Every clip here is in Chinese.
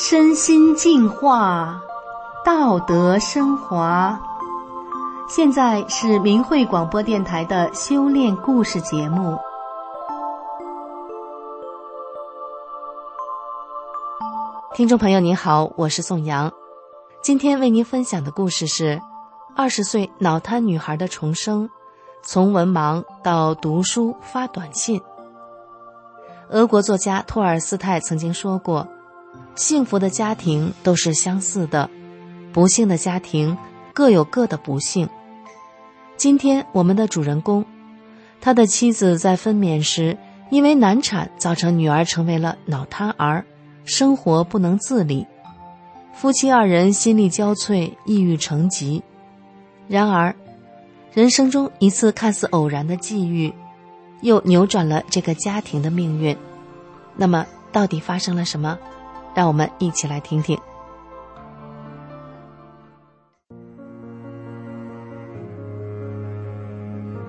身心净化，道德升华。现在是明慧广播电台的修炼故事节目。听众朋友您好，我是宋阳，今天为您分享的故事是二十岁脑瘫女孩的重生，从文盲到读书发短信。俄国作家托尔斯泰曾经说过。幸福的家庭都是相似的，不幸的家庭各有各的不幸。今天我们的主人公，他的妻子在分娩时因为难产，造成女儿成为了脑瘫儿，生活不能自理，夫妻二人心力交瘁，抑郁成疾。然而，人生中一次看似偶然的际遇，又扭转了这个家庭的命运。那么，到底发生了什么？让我们一起来听听。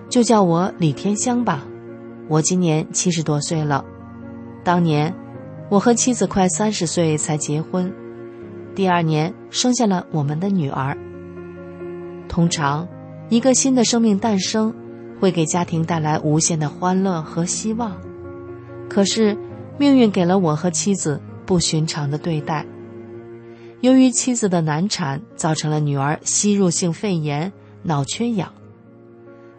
就叫我李天香吧，我今年七十多岁了。当年，我和妻子快三十岁才结婚，第二年生下了我们的女儿。通常，一个新的生命诞生，会给家庭带来无限的欢乐和希望。可是，命运给了我和妻子。不寻常的对待。由于妻子的难产，造成了女儿吸入性肺炎、脑缺氧。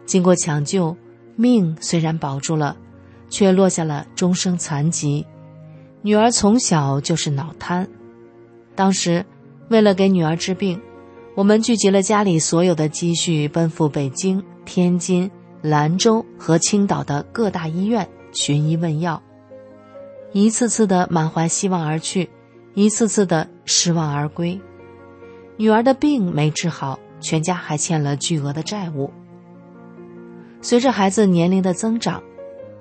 经过抢救，命虽然保住了，却落下了终生残疾。女儿从小就是脑瘫。当时，为了给女儿治病，我们聚集了家里所有的积蓄，奔赴北京、天津、兰州和青岛的各大医院寻医问药。一次次的满怀希望而去，一次次的失望而归。女儿的病没治好，全家还欠了巨额的债务。随着孩子年龄的增长，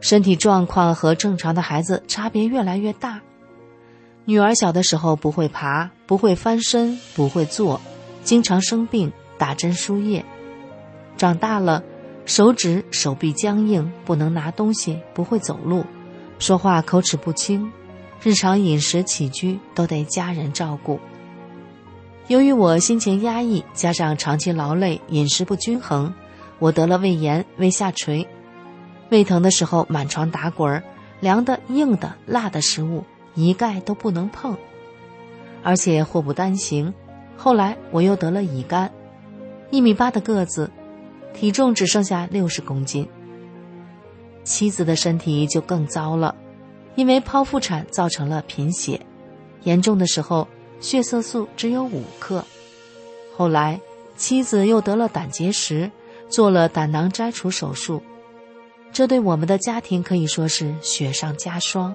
身体状况和正常的孩子差别越来越大。女儿小的时候不会爬，不会翻身，不会坐，经常生病，打针输液。长大了，手指手臂僵硬，不能拿东西，不会走路。说话口齿不清，日常饮食起居都得家人照顾。由于我心情压抑，加上长期劳累、饮食不均衡，我得了胃炎、胃下垂。胃疼的时候满床打滚儿，凉的、硬的、辣的食物一概都不能碰，而且祸不单行，后来我又得了乙肝，一米八的个子，体重只剩下六十公斤。妻子的身体就更糟了，因为剖腹产造成了贫血，严重的时候血色素只有五克。后来妻子又得了胆结石，做了胆囊摘除手术，这对我们的家庭可以说是雪上加霜。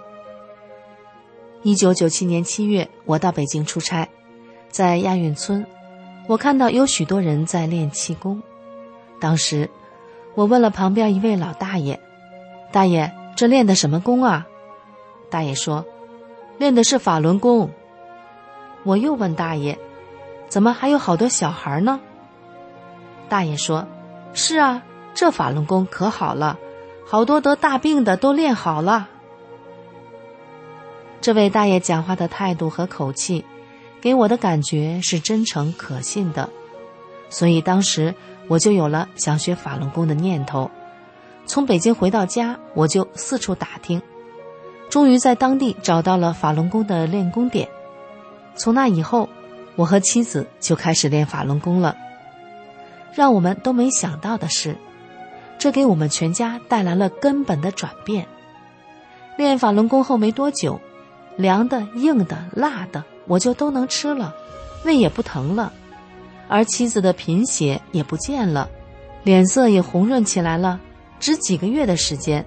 一九九七年七月，我到北京出差，在亚运村，我看到有许多人在练气功。当时，我问了旁边一位老大爷。大爷，这练的什么功啊？大爷说：“练的是法轮功。”我又问大爷：“怎么还有好多小孩呢？”大爷说：“是啊，这法轮功可好了，好多得大病的都练好了。”这位大爷讲话的态度和口气，给我的感觉是真诚可信的，所以当时我就有了想学法轮功的念头。从北京回到家，我就四处打听，终于在当地找到了法轮功的练功点。从那以后，我和妻子就开始练法轮功了。让我们都没想到的是，这给我们全家带来了根本的转变。练法轮功后没多久，凉的、硬的、辣的，我就都能吃了，胃也不疼了，而妻子的贫血也不见了，脸色也红润起来了。只几个月的时间，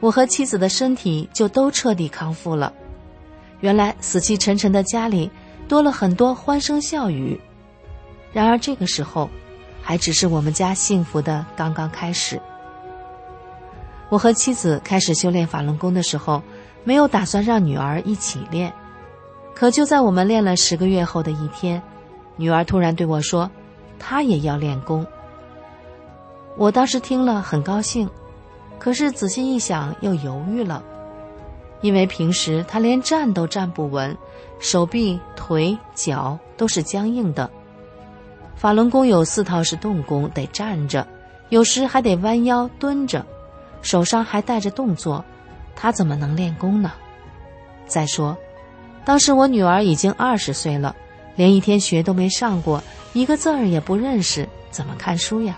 我和妻子的身体就都彻底康复了。原来死气沉沉的家里多了很多欢声笑语。然而这个时候，还只是我们家幸福的刚刚开始。我和妻子开始修炼法轮功的时候，没有打算让女儿一起练。可就在我们练了十个月后的一天，女儿突然对我说：“她也要练功。”我当时听了很高兴，可是仔细一想又犹豫了。因为平时他连站都站不稳，手臂、腿、脚都是僵硬的。法轮功有四套是动功，得站着，有时还得弯腰蹲着，手上还带着动作，他怎么能练功呢？再说，当时我女儿已经二十岁了，连一天学都没上过，一个字儿也不认识，怎么看书呀？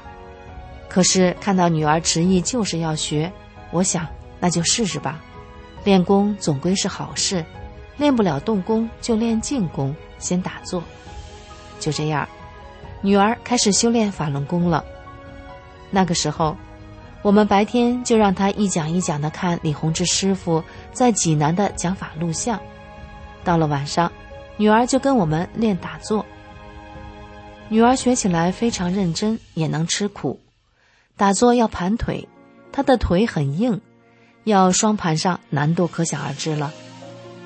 可是看到女儿执意就是要学，我想那就试试吧。练功总归是好事，练不了动功就练静功，先打坐。就这样，女儿开始修炼法轮功了。那个时候，我们白天就让她一讲一讲的看李洪志师傅在济南的讲法录像，到了晚上，女儿就跟我们练打坐。女儿学起来非常认真，也能吃苦。打坐要盘腿，她的腿很硬。要双盘上难度可想而知了，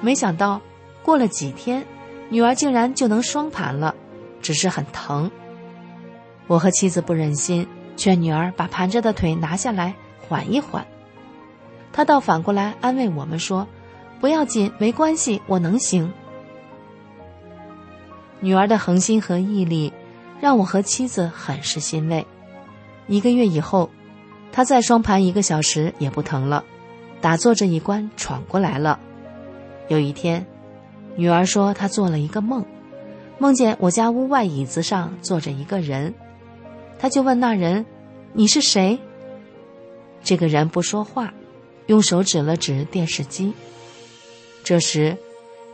没想到过了几天，女儿竟然就能双盘了，只是很疼。我和妻子不忍心，劝女儿把盘着的腿拿下来缓一缓。她倒反过来安慰我们说：“不要紧，没关系，我能行。”女儿的恒心和毅力，让我和妻子很是欣慰。一个月以后，她再双盘一个小时也不疼了。打坐这一关闯过来了。有一天，女儿说她做了一个梦，梦见我家屋外椅子上坐着一个人，她就问那人：“你是谁？”这个人不说话，用手指了指电视机。这时，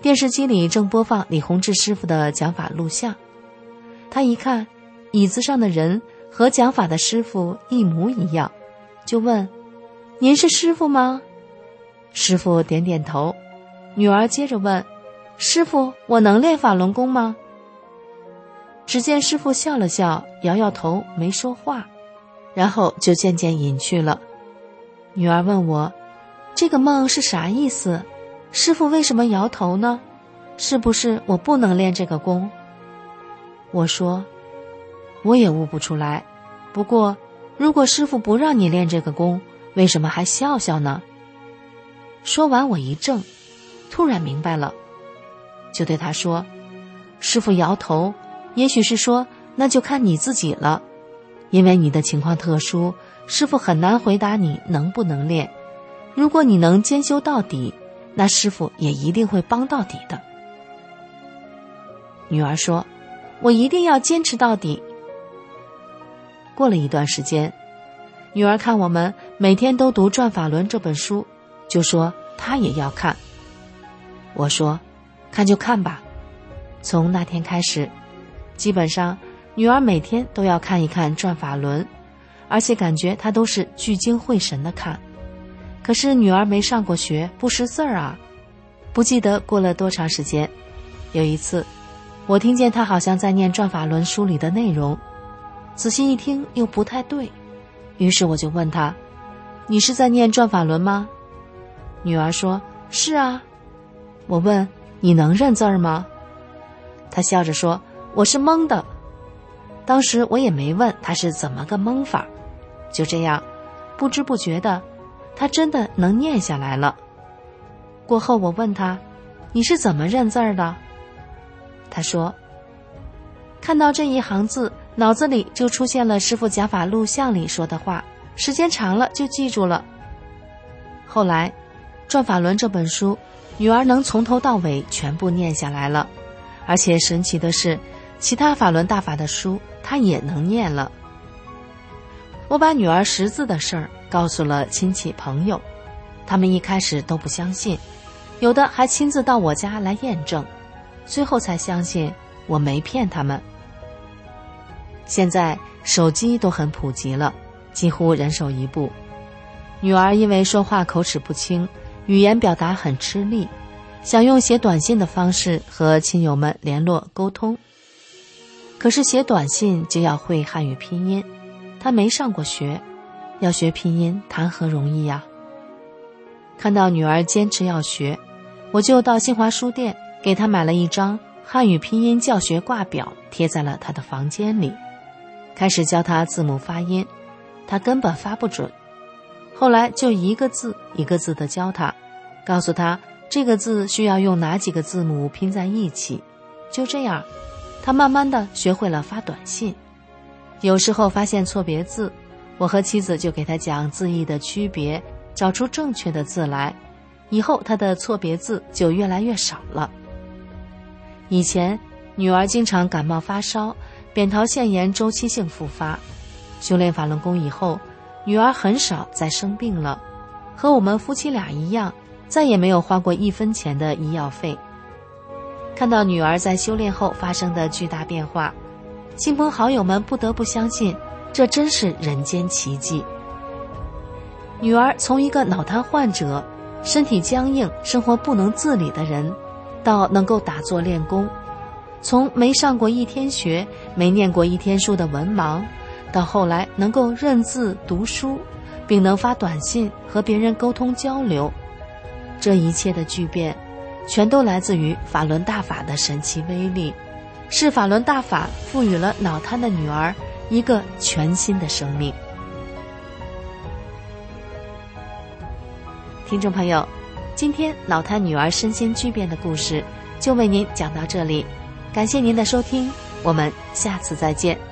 电视机里正播放李洪志师傅的讲法录像。他一看，椅子上的人和讲法的师傅一模一样，就问：“您是师傅吗？”师傅点点头，女儿接着问：“师傅，我能练法轮功吗？”只见师傅笑了笑，摇摇头，没说话，然后就渐渐隐去了。女儿问我：“这个梦是啥意思？师傅为什么摇头呢？是不是我不能练这个功？”我说：“我也悟不出来。不过，如果师傅不让你练这个功，为什么还笑笑呢？”说完，我一怔，突然明白了，就对他说：“师傅摇头，也许是说那就看你自己了，因为你的情况特殊，师傅很难回答你能不能练。如果你能兼修到底，那师傅也一定会帮到底的。”女儿说：“我一定要坚持到底。”过了一段时间，女儿看我们每天都读《转法轮》这本书。就说她也要看。我说，看就看吧。从那天开始，基本上女儿每天都要看一看《转法轮》，而且感觉她都是聚精会神的看。可是女儿没上过学，不识字儿啊，不记得过了多长时间。有一次，我听见她好像在念《转法轮》书里的内容，仔细一听又不太对，于是我就问他：“你是在念《转法轮》吗？”女儿说：“是啊。”我问：“你能认字儿吗？”他笑着说：“我是蒙的。”当时我也没问他是怎么个蒙法，就这样，不知不觉的，他真的能念下来了。过后我问他：“你是怎么认字儿的？”他说：“看到这一行字，脑子里就出现了师傅讲法录像里说的话，时间长了就记住了。后来。《转法轮》这本书，女儿能从头到尾全部念下来了，而且神奇的是，其他法轮大法的书她也能念了。我把女儿识字的事儿告诉了亲戚朋友，他们一开始都不相信，有的还亲自到我家来验证，最后才相信我没骗他们。现在手机都很普及了，几乎人手一部。女儿因为说话口齿不清。语言表达很吃力，想用写短信的方式和亲友们联络沟通。可是写短信就要会汉语拼音，他没上过学，要学拼音谈何容易呀！看到女儿坚持要学，我就到新华书店给她买了一张汉语拼音教学挂表，贴在了她的房间里，开始教他字母发音，他根本发不准。后来就一个字一个字的教他，告诉他这个字需要用哪几个字母拼在一起。就这样，他慢慢的学会了发短信。有时候发现错别字，我和妻子就给他讲字义的区别，找出正确的字来。以后他的错别字就越来越少了。以前女儿经常感冒发烧，扁桃腺炎周期性复发。修炼法轮功以后，女儿很少再生病了，和我们夫妻俩一样，再也没有花过一分钱的医药费。看到女儿在修炼后发生的巨大变化，亲朋好友们不得不相信，这真是人间奇迹。女儿从一个脑瘫患者。身体僵硬、生活不能自理的人，到能够打坐练功；从没上过一天学、没念过一天书的文盲，到后来能够认字读书，并能发短信和别人沟通交流，这一切的巨变，全都来自于法轮大法的神奇威力，是法轮大法赋予了脑瘫的女儿一个全新的生命。听众朋友，今天脑瘫女儿身心巨变的故事就为您讲到这里，感谢您的收听，我们下次再见。